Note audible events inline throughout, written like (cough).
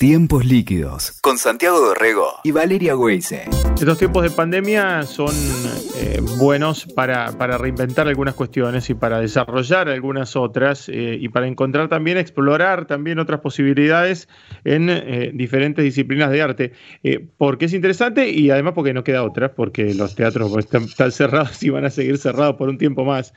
Tiempos líquidos con Santiago Dorrego y Valeria Weise. Estos tiempos de pandemia son eh, buenos para, reinventar algunas cuestiones y para desarrollar algunas otras eh, y para encontrar también, explorar también otras posibilidades en eh, diferentes disciplinas de arte. porque es interesante y además porque no queda otra, porque los teatros están, cerrados y van a seguir cerrados por un tiempo más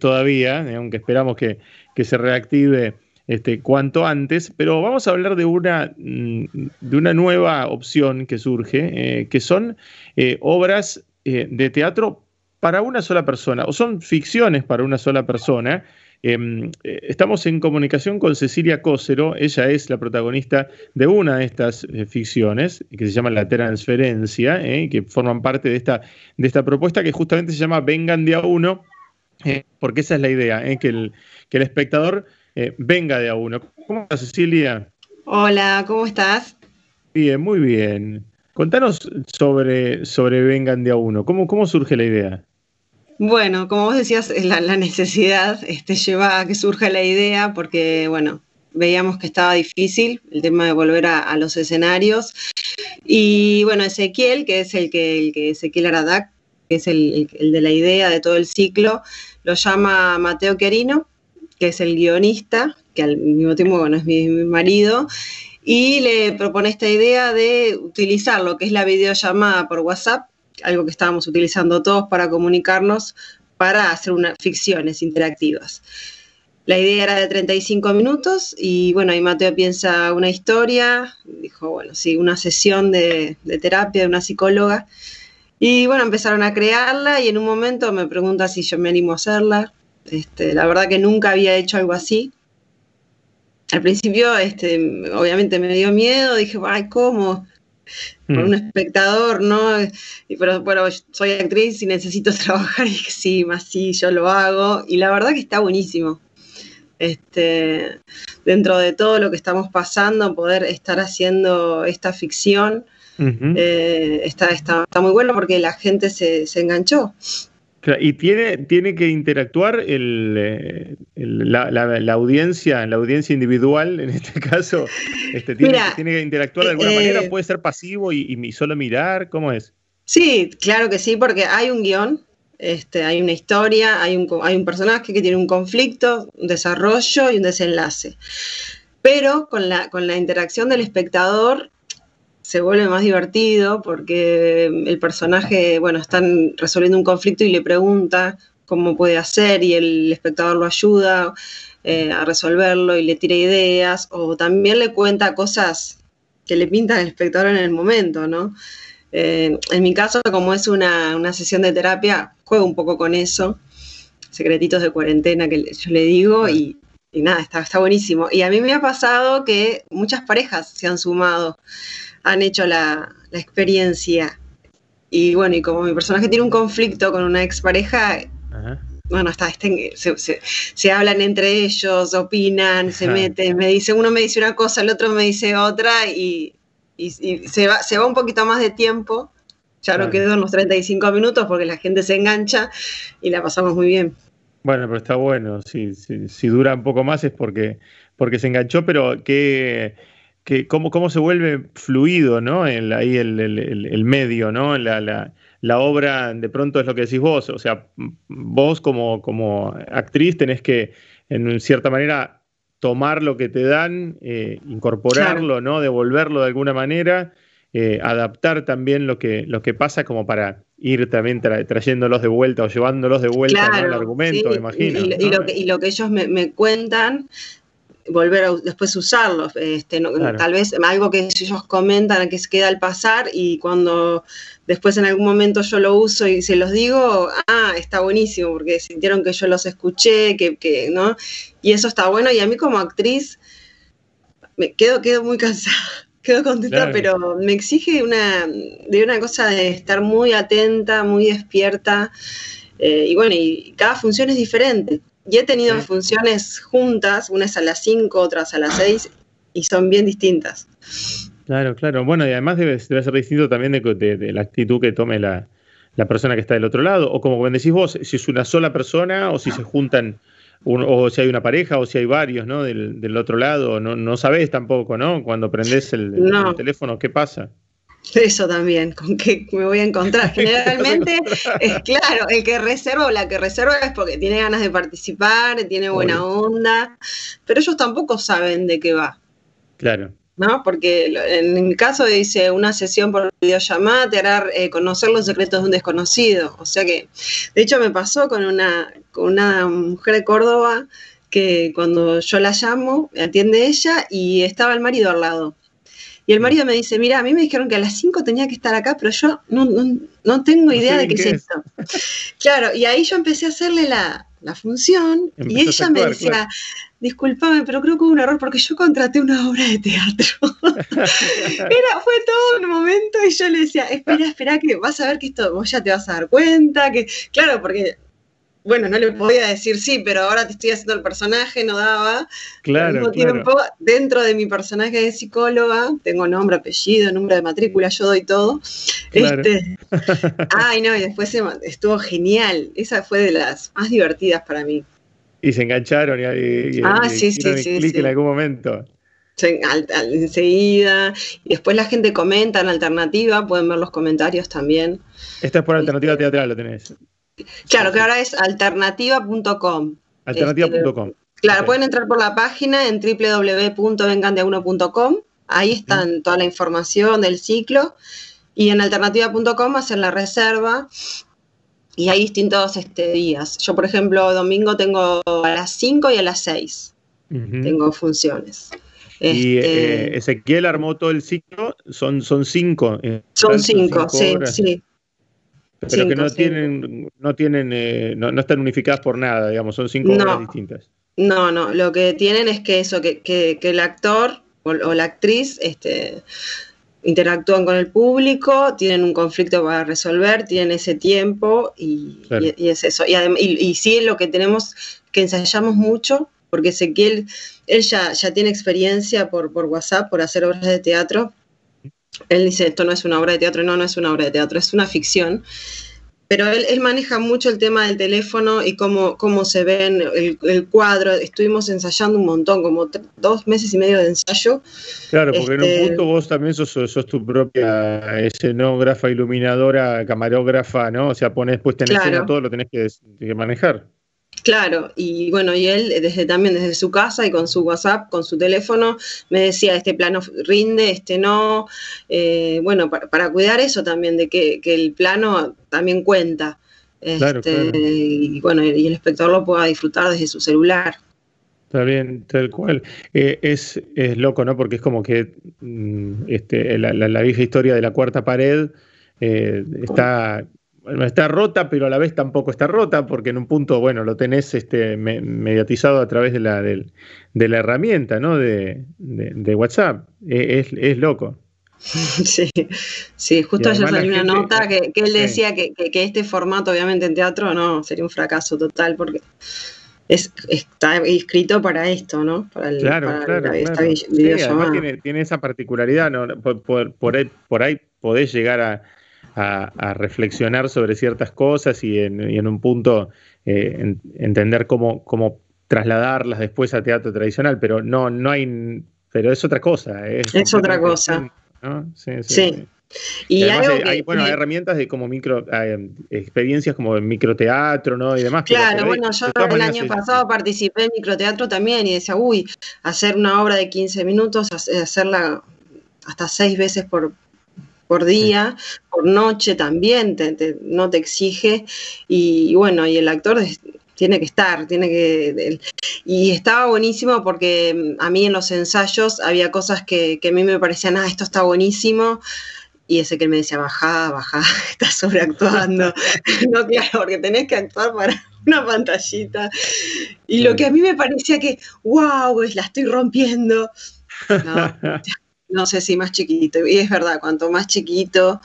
todavía, aunque esperamos que, que se reactive este, cuanto antes, pero vamos a hablar de una, mm, de una nueva opción que surge, eh, que son eh, obras eh, de teatro para una sola persona, o son ficciones para una sola persona. Em, estamos en comunicación con Cecilia Cócero, ella es la protagonista de una de estas ficciones, que se llama La Transferencia, que forman parte de esta, de esta propuesta que justamente se llama Vengan de a uno, porque esa es la idea, que el, que el espectador eh, venga de a uno. ¿Cómo estás, Cecilia? Hola, ¿cómo estás? Bien, muy bien. Contanos sobre, sobre Vengan de a uno. ¿Cómo, ¿Cómo surge la idea? Bueno, como vos decías, la, la necesidad este, lleva a que surja la idea porque, bueno, veíamos que estaba difícil el tema de volver a, los escenarios. Y bueno, Ezequiel, que es el que, el que Ezequiel Aradac, que es el, el, de la idea de todo el ciclo, lo llama Mateo Querino, que es el guionista, que al mismo tiempo bueno, es mi, marido, y le propone esta idea de utilizar lo que es la videollamada por WhatsApp, algo que estábamos utilizando todos para comunicarnos, para hacer unas ficciones interactivas. La idea era de 35 minutos y bueno, ahí Mateo piensa una historia, dijo, bueno, sí, una sesión de, de terapia de una psicóloga. Y bueno, empezaron a crearla y en un momento me pregunta si yo me animo a hacerla. Este, la verdad que nunca había hecho algo así. Al principio, este, obviamente me dio miedo, dije, ay, ¿cómo? Por un mm. espectador, ¿no? Y, pero bueno, soy actriz y necesito (laughs) trabajar, y dije, sí, más sí, yo lo hago. Y la verdad que está buenísimo. Este, dentro de todo lo que estamos pasando, poder estar haciendo esta ficción, eh, está, está, muy bueno porque la gente se, se enganchó. Y tiene, tiene que interactuar eh, la, audiencia, la audiencia individual, en este (laughs) caso, este, tiene, que interactuar de alguna manera, eh, puede ser pasivo y, solo mirar, ¿cómo es? Sí, claro que sí, porque hay un guion, este, hay una historia, hay un, hay un personaje que tiene un conflicto, un desarrollo y un desenlace. Pero con la, con la interacción del espectador se vuelve más divertido porque el personaje, bueno, están resolviendo un conflicto y le pregunta cómo puede hacer y el espectador lo ayuda eh, a resolverlo y le tira ideas o también le cuenta cosas que le pintan al espectador en el momento, ¿no? Eh, en mi caso, como es una, sesión de terapia, juego un poco con eso, secretitos de cuarentena que yo le digo y, nada, está, está buenísimo. Y a mí me ha pasado que muchas parejas se han sumado han hecho la, experiencia. Y bueno, y como mi personaje tiene un conflicto con una expareja, bueno, está, este, se, hablan entre ellos, opinan, se meten, me dice, uno me dice una cosa, el otro me dice otra, y, se, va, se va un poquito más de tiempo. Ya no quedó unos 35 minutos porque la gente se engancha y la pasamos muy bien. Bueno, pero está bueno. Si, si, dura un poco más es porque, porque se enganchó, pero que cómo, cómo se vuelve fluido, ¿no? El, ahí el, medio, ¿no? La, la, obra de pronto es lo que decís vos, o sea, vos como, como actriz tenés que, en cierta manera, tomar lo que te dan, eh, incorporarlo, ¿no? Devolverlo de alguna manera, eh, adaptar también lo que, lo que pasa como para ir también trayéndolos de vuelta o llevándolos de vuelta al argumento, me imagino. Y, lo que, y, lo que, ellos me, me cuentan volver a después usarlos. Este, Tal vez algo que ellos comentan que se queda al pasar y cuando después en algún momento yo lo uso y se los digo, ah, está buenísimo porque sintieron que yo los escuché, que, que ¿no? Y eso está bueno y a mí como actriz me quedo, quedo muy (laughs) cansada. Quedo contenta, pero me exige una, de una cosa de estar muy atenta, muy despierta. Eh, y bueno, y cada función es diferente. Y he tenido funciones juntas, unas a las 5, otras a las 6, y son bien distintas. Claro, claro. Bueno, y además debe, ser distinto también de, la actitud que tome la, persona que está del otro lado. O como decís vos, si es una sola persona o si se juntan o si hay una pareja o si hay varios, ¿no? Del, otro lado, no, no sabes tampoco, ¿no? Cuando prendes el, teléfono, ¿qué pasa? Eso también, con qué me voy a encontrar. (laughs) Generalmente, es claro, el que reserva o la que reserva es porque tiene ganas de participar, tiene buena onda, pero ellos tampoco saben de qué va. Claro. ¿no? Porque en el caso dice una sesión por videollamada te hará eh, conocer los secretos de un desconocido. O sea que, de hecho, me pasó con una, con una mujer de Córdoba que cuando yo la llamo, me atiende ella y estaba el marido al lado. Y el marido me dice, mira, a mí me dijeron que a las 5 tenía que estar acá, pero yo no, tengo idea de qué, es esto. (laughs) claro, y ahí yo empecé a hacerle la, función y ella me decía, discúlpame, pero creo que hubo un error porque yo contraté una obra de teatro. (laughs) Era, fue todo un momento y yo le decía, espera, espera, que vas a ver que esto, vos ya te vas a dar cuenta, que, claro, porque, bueno, no le podía decir sí, pero ahora te estoy haciendo el personaje, no daba. Claro. Al mismo tiempo, dentro de mi personaje de psicóloga, tengo nombre, apellido, número de matrícula, yo doy todo. Este, (laughs) ay, no, y después estuvo genial. Esa fue de las más divertidas para mí. Y se engancharon y, ah, sí, sí, sí, en algún momento. enseguida. Y después la gente comenta en alternativa, pueden ver los comentarios también. Esta es por alternativa este, teatral, lo tenés. Claro, que ahora es alternativa.com. Alternativa.com. Este, claro, pueden entrar por la página en www.vengandeauno.com. Ahí están toda la información del ciclo. Y en alternativa.com hacen la reserva y hay distintos este, días. Yo, por ejemplo, domingo tengo a las 5 y a las 6. Tengo funciones. y este, eh, Ezequiel armó todo el ciclo, son, son cinco. Eh, son cinco, sí, sí. Pero que no tienen, no tienen, eh, no, están unificadas por nada, digamos, son cinco obras distintas. No, no, lo que tienen es que eso, que, que, el actor o, o, la actriz este, interactúan con el público, tienen un conflicto para resolver, tienen ese tiempo y, es eso. Y, y, sí es lo que tenemos, que ensayamos mucho, porque Ezequiel, él ya, ya tiene experiencia por, por WhatsApp, por hacer obras de teatro. Él dice, esto no es una obra de teatro, no, no es una obra de teatro, es una ficción pero él, maneja mucho el tema del teléfono y cómo, cómo se ve el, el cuadro. Estuvimos ensayando un montón, como dos meses y medio de ensayo. Claro, porque en un este, punto vos también sos, tu propia escenógrafa, iluminadora, camarógrafa, ¿no? O sea, pones puesta en escena todo, lo tenés que manejar. Claro, y bueno, y él desde también desde su casa y con su WhatsApp, con su teléfono, me decía, este plano rinde, este no. Eh, bueno, para, cuidar eso también, de que, el plano también cuenta. Este, y bueno, y el espectador lo pueda disfrutar desde su celular. Está bien, tal cual. Eh, es, es, loco, ¿no? Porque es como que mm, este, la, vieja historia de la cuarta pared eh, está está rota, pero a la vez tampoco está rota, porque en un punto, bueno, lo tenés este, mediatizado a través de la, de, la herramienta, ¿no? De, WhatsApp. E, es, loco. (laughs) Sí, sí, justo ayer salió una nota que, él decía que, este formato, obviamente en teatro, no, sería un fracaso total, porque es, está escrito para esto, ¿no? Para el, claro, claro, tiene, esa particularidad, ¿no? por, ahí, por ahí podés llegar a, a, reflexionar sobre ciertas cosas y en, un punto eh, entender cómo, cómo trasladarlas después a teatro tradicional, pero no, no hay, pero es otra cosa. Es, otra cosa. Sí, sí. Y, hay, bueno, hay herramientas de como micro, eh, experiencias como en microteatro, ¿no? Y demás. Claro, bueno, yo el año pasado participé en microteatro también y decía, uy, hacer una obra de 15 minutos, hacerla hasta seis veces por, por día, noche también, no te exige. Y, bueno, y el actor tiene que estar, tiene que... Y estaba buenísimo porque mm, a mí en los ensayos había cosas que, a mí me parecían, ah, esto está buenísimo. Y ese que me decía, bajá, bajá, (laughs) estás sobreactuando. (laughs) no, claro, porque tenés que actuar para una pantallita. Y lo que a mí me parecía que, wow, la estoy rompiendo. (laughs) No sé si más chiquito. Y es verdad, cuanto más chiquito,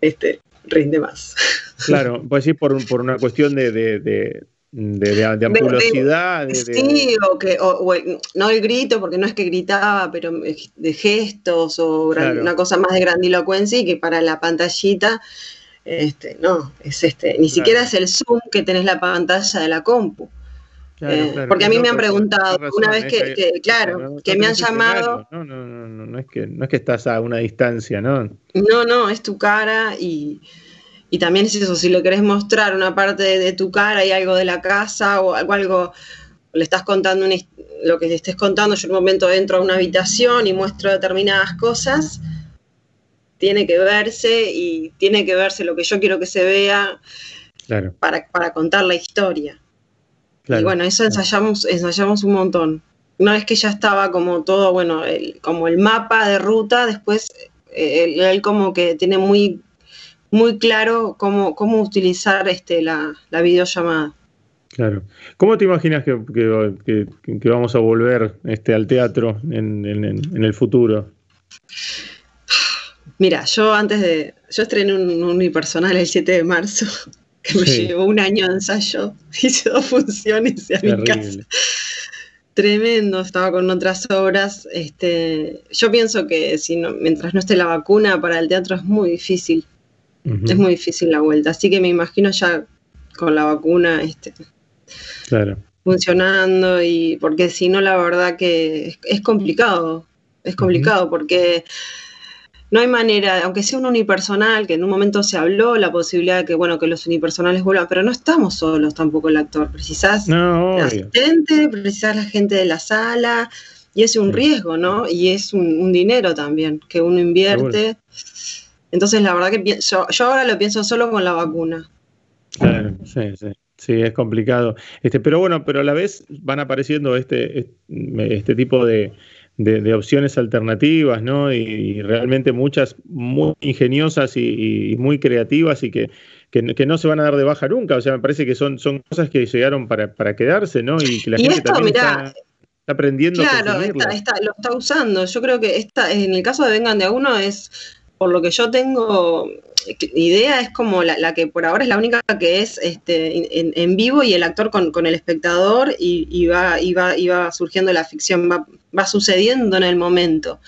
este, rinde más. (laughs) Claro, pues sí, por, por una cuestión de, de, de de, ampulosidad. sí, o que, o, no el grito, porque no es que gritaba, pero de gestos o una cosa más de grandilocuencia y que para la pantallita, este, no, es este, ni siquiera es el zoom que tenés la pantalla de la compu. Eh, porque a mí me han preguntado una vez que, claro, que me han llamado. No, no, no, no, no es que no es que estás a una distancia, ¿no? No, no, es tu cara y, y también es eso, si le querés mostrar una parte de, tu cara y algo de la casa o algo, algo le estás contando lo que le estés contando, yo en un momento entro a una habitación y muestro determinadas cosas, tiene que verse y tiene que verse lo que yo quiero que se vea para, para contar la historia y bueno, eso ensayamos, ensayamos un montón. Una vez que ya estaba como todo, bueno, como el mapa de ruta, después eh, él, como que tiene muy, muy claro cómo, cómo utilizar este, la, videollamada. Claro. ¿Cómo te imaginas que, vamos a volver este, al teatro en, el futuro? Mira, yo antes de. Yo estrené un unipersonal el 7 de marzo que me llevó un año de ensayo, (laughs) hice dos funciones a mi casa. Tremendo, estaba con otras obras. Este, yo pienso que si no, mientras no esté la vacuna para el teatro es muy difícil. Es muy difícil la vuelta. Así que me imagino ya con la vacuna este, funcionando y porque si no la verdad que es, complicado. Es complicado porque no hay manera, aunque sea un unipersonal, que en un momento se habló la posibilidad de que, bueno, que los unipersonales vuelvan, pero no estamos solos tampoco el actor. Precisás no, el asistente, precisás la gente de la sala, y es un riesgo, ¿no? Y es un, dinero también que uno invierte. Entonces, la verdad que pienso, yo ahora lo pienso solo con la vacuna. Claro, sí, sí. Sí, es complicado. Este, pero bueno, pero a la vez van apareciendo este, este tipo de, de, opciones alternativas, ¿no? Y, realmente muchas muy ingeniosas y, muy creativas y que, que, no se van a dar de baja nunca. O sea, me parece que son, son cosas que llegaron para, para quedarse, ¿no? Y que la gente también está, aprendiendo claro, a está, lo está usando. Yo creo que esta, en el caso de Vengan de a uno es, por lo que yo tengo idea es como la, que por ahora es la única que es este, en, vivo y el actor con, el espectador y, va, y, va, surgiendo la ficción, va, sucediendo en el momento.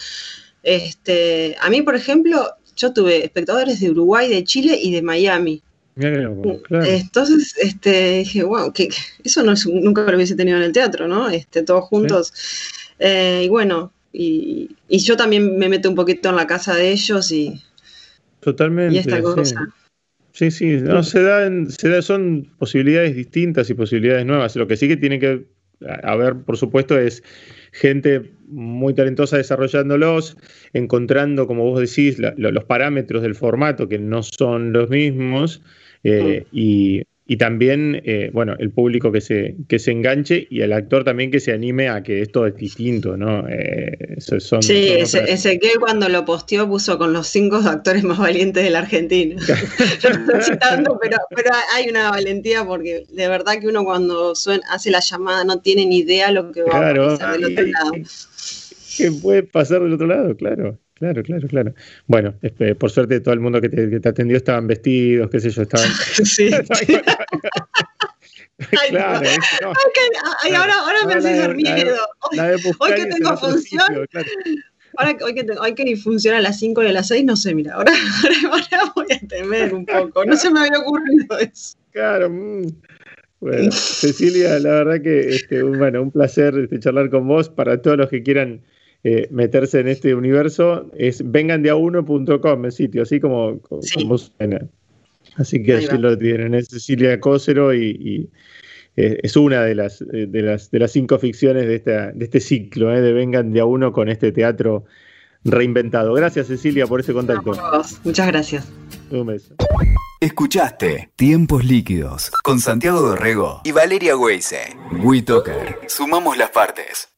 Este, a mí, por ejemplo, yo tuve espectadores de Uruguay, de Chile y de Miami. Entonces, este, dije, wow, que eso no nunca lo hubiese tenido en el teatro, ¿no? Este, todos juntos. Eh, y bueno, y, y, yo también me meto un poquito en la casa de ellos y, Totalmente. Sí. Sí, no, se dan, se son posibilidades distintas y posibilidades nuevas. Lo que sí que tiene que haber, por supuesto, es gente muy talentosa desarrollándolos, encontrando, como vos decís, los parámetros del formato que no son los mismos eh, y y también, eh, bueno, el público que se, que se enganche y el actor también que se anime a que esto es distinto, ¿no? Eh, son, sí, ese, que cuando lo posteó puso con los cinco actores más valientes de la Argentina. (laughs) (laughs) Yo no estoy citando, pero, pero hay una valentía porque de verdad que uno cuando suena, hace la llamada no tiene ni idea lo que va a pasar del otro lado. ¿Qué puede pasar del otro lado? Claro. Claro, claro, claro. Bueno, este, por suerte todo el mundo que te, atendió estaban vestidos, qué sé yo, estaban. Sí. claro, ahora, ahora me haces miedo. hoy que tengo función. Ahora, hoy, que hoy que ni funciona a las 5 y a las 6, no sé, mira, (laughs) ahora, ahora, voy a temer un poco. No se me había ocurrido eso. Claro. Mm. Bueno, Cecilia, la verdad que este, bueno, un placer este, charlar con vos. Para todos los que quieran eh, meterse en este universo, es vengandeauno.com el sitio, así como, suena. Así que así lo tienen, es Cecilia Cócero y, eh, es una de las, eh, de, las, de las cinco ficciones de, esta, de este ciclo, de Vengan de a uno con este teatro reinventado. Gracias Cecilia por ese contacto. Muchas gracias. Un beso. Escuchaste Tiempos Líquidos con Santiago Dorrego y Valeria Weise. WeToker. Sumamos las partes.